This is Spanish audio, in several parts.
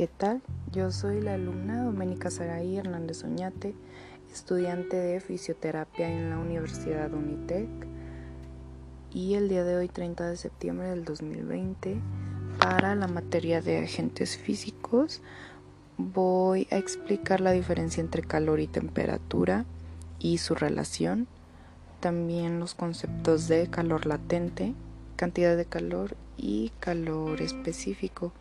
¿Qué tal? Yo soy la alumna Doménica Saraí Hernández Oñate, estudiante de fisioterapia en la Universidad Unitec. Y el día de hoy, 30 de septiembre del 2020, para la materia de agentes físicos, voy a explicar la diferencia entre calor y temperatura y su relación. También los conceptos de calor latente, cantidad de calor y calor específico.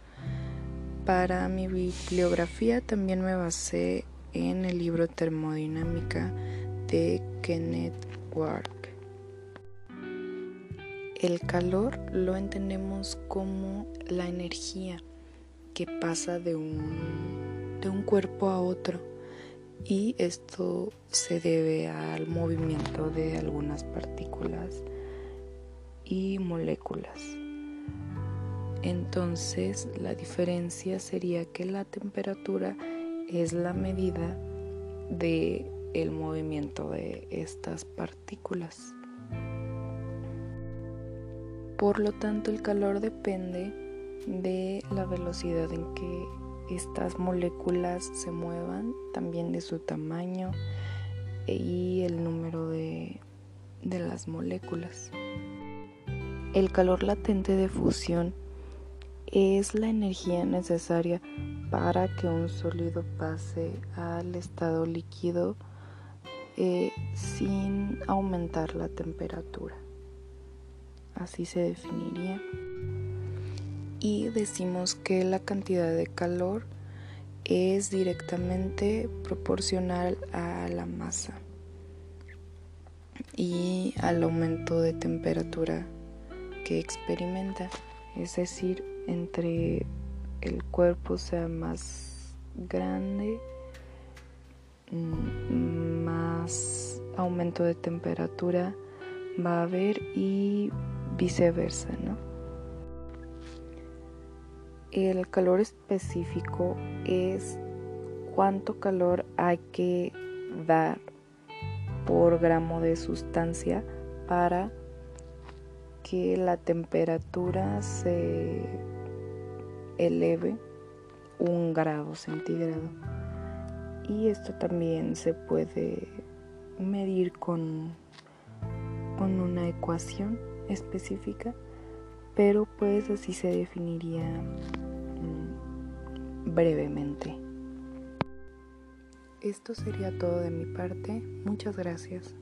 Para mi bibliografía también me basé en el libro Termodinámica de Kenneth Ward. El calor lo entendemos como la energía que pasa de un, de un cuerpo a otro y esto se debe al movimiento de algunas partículas y moléculas. Entonces la diferencia sería que la temperatura es la medida de el movimiento de estas partículas. Por lo tanto, el calor depende de la velocidad en que estas moléculas se muevan, también de su tamaño y el número de, de las moléculas. El calor latente de fusión es la energía necesaria para que un sólido pase al estado líquido eh, sin aumentar la temperatura. Así se definiría. Y decimos que la cantidad de calor es directamente proporcional a la masa y al aumento de temperatura que experimenta, es decir, entre el cuerpo sea más grande, mm, más aumento de temperatura va a haber y viceversa, ¿no? El calor específico es cuánto calor hay que dar por gramo de sustancia para que la temperatura se eleve un grado centígrado. Y esto también se puede medir con, con una ecuación específica, pero pues así se definiría mm, brevemente. Esto sería todo de mi parte. Muchas gracias.